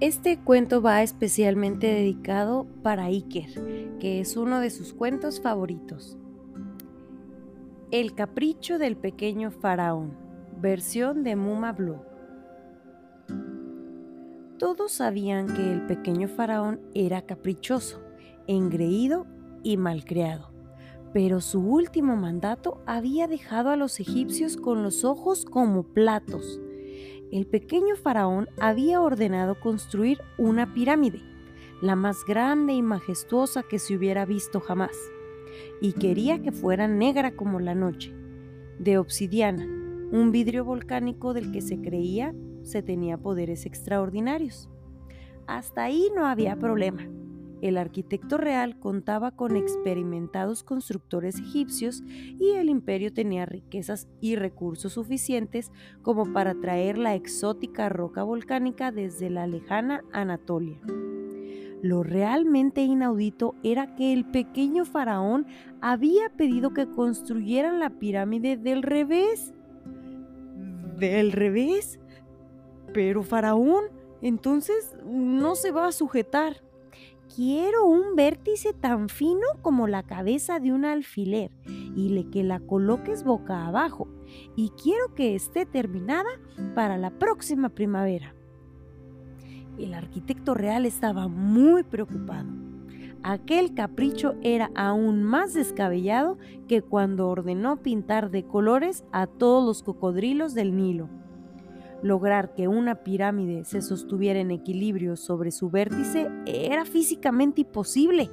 Este cuento va especialmente dedicado para Iker, que es uno de sus cuentos favoritos. El capricho del pequeño faraón, versión de Muma Blue. Todos sabían que el pequeño faraón era caprichoso, engreído y malcriado, pero su último mandato había dejado a los egipcios con los ojos como platos el pequeño faraón había ordenado construir una pirámide, la más grande y majestuosa que se hubiera visto jamás, y quería que fuera negra como la noche, de obsidiana, un vidrio volcánico del que se creía se tenía poderes extraordinarios. Hasta ahí no había problema. El arquitecto real contaba con experimentados constructores egipcios y el imperio tenía riquezas y recursos suficientes como para traer la exótica roca volcánica desde la lejana Anatolia. Lo realmente inaudito era que el pequeño faraón había pedido que construyeran la pirámide del revés. ¿Del revés? Pero faraón, entonces no se va a sujetar. Quiero un vértice tan fino como la cabeza de un alfiler y le que la coloques boca abajo y quiero que esté terminada para la próxima primavera. El arquitecto real estaba muy preocupado. Aquel capricho era aún más descabellado que cuando ordenó pintar de colores a todos los cocodrilos del Nilo. Lograr que una pirámide se sostuviera en equilibrio sobre su vértice era físicamente imposible.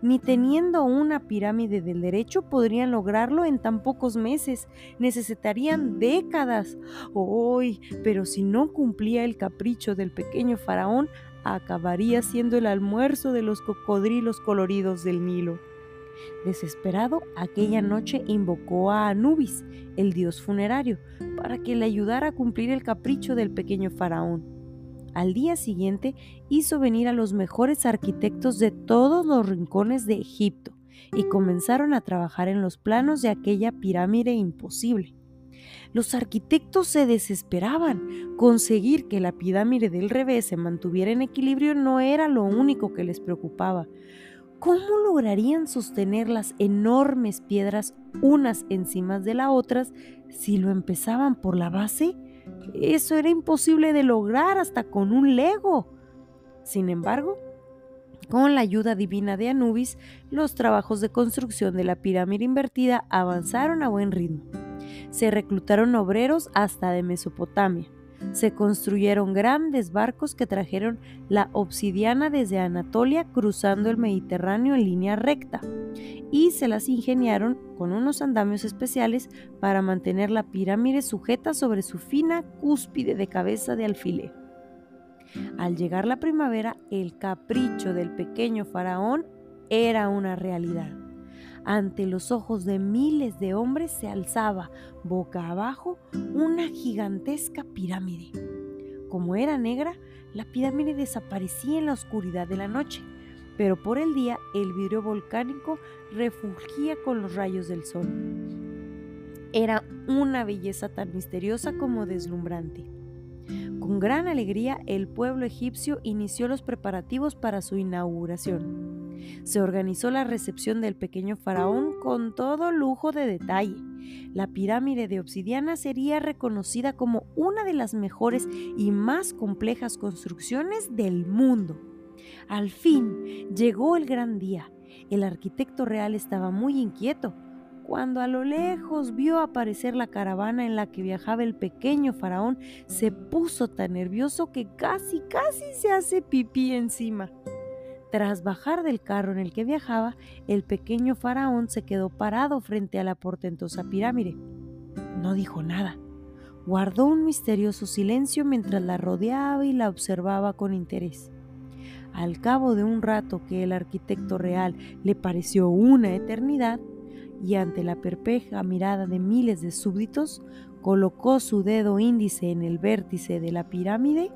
Ni teniendo una pirámide del derecho podrían lograrlo en tan pocos meses. Necesitarían décadas. ¡Uy! pero si no cumplía el capricho del pequeño faraón, acabaría siendo el almuerzo de los cocodrilos coloridos del Nilo. Desesperado, aquella noche invocó a Anubis, el dios funerario, para que le ayudara a cumplir el capricho del pequeño faraón. Al día siguiente hizo venir a los mejores arquitectos de todos los rincones de Egipto y comenzaron a trabajar en los planos de aquella pirámide imposible. Los arquitectos se desesperaban. Conseguir que la pirámide del revés se mantuviera en equilibrio no era lo único que les preocupaba. ¿Cómo lograrían sostener las enormes piedras unas encima de las otras si lo empezaban por la base? Eso era imposible de lograr hasta con un lego. Sin embargo, con la ayuda divina de Anubis, los trabajos de construcción de la pirámide invertida avanzaron a buen ritmo. Se reclutaron obreros hasta de Mesopotamia, se construyeron grandes barcos que trajeron la obsidiana desde Anatolia cruzando el Mediterráneo en línea recta y se las ingeniaron con unos andamios especiales para mantener la pirámide sujeta sobre su fina cúspide de cabeza de alfiler. Al llegar la primavera, el capricho del pequeño faraón era una realidad. Ante los ojos de miles de hombres se alzaba, boca abajo, una gigantesca pirámide. Como era negra, la pirámide desaparecía en la oscuridad de la noche, pero por el día el vidrio volcánico refugía con los rayos del sol. Era una belleza tan misteriosa como deslumbrante. Con gran alegría el pueblo egipcio inició los preparativos para su inauguración se organizó la recepción del pequeño faraón con todo lujo de detalle. La pirámide de obsidiana sería reconocida como una de las mejores y más complejas construcciones del mundo. Al fin llegó el gran día. El arquitecto real estaba muy inquieto cuando a lo lejos vio aparecer la caravana en la que viajaba el pequeño faraón, se puso tan nervioso que casi, casi se hace pipí encima. Tras bajar del carro en el que viajaba, el pequeño faraón se quedó parado frente a la portentosa pirámide. No dijo nada. Guardó un misterioso silencio mientras la rodeaba y la observaba con interés. Al cabo de un rato que el arquitecto real le pareció una eternidad, y ante la perpeja mirada de miles de súbditos, colocó su dedo índice en el vértice de la pirámide,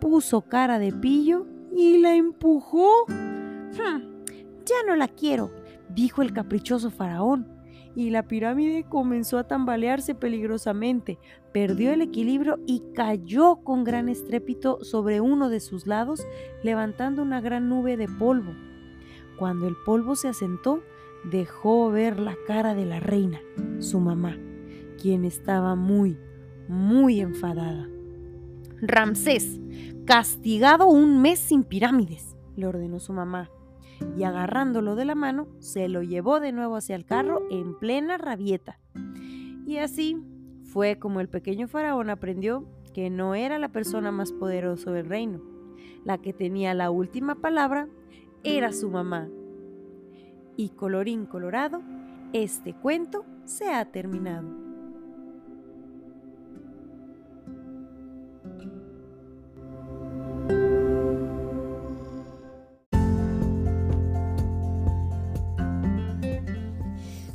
puso cara de pillo y la empujó. Hmm, ya no la quiero, dijo el caprichoso faraón, y la pirámide comenzó a tambalearse peligrosamente, perdió el equilibrio y cayó con gran estrépito sobre uno de sus lados, levantando una gran nube de polvo. Cuando el polvo se asentó, dejó ver la cara de la reina, su mamá, quien estaba muy, muy enfadada. Ramsés, castigado un mes sin pirámides, le ordenó su mamá y agarrándolo de la mano, se lo llevó de nuevo hacia el carro en plena rabieta. Y así fue como el pequeño faraón aprendió que no era la persona más poderosa del reino. La que tenía la última palabra era su mamá. Y colorín colorado, este cuento se ha terminado.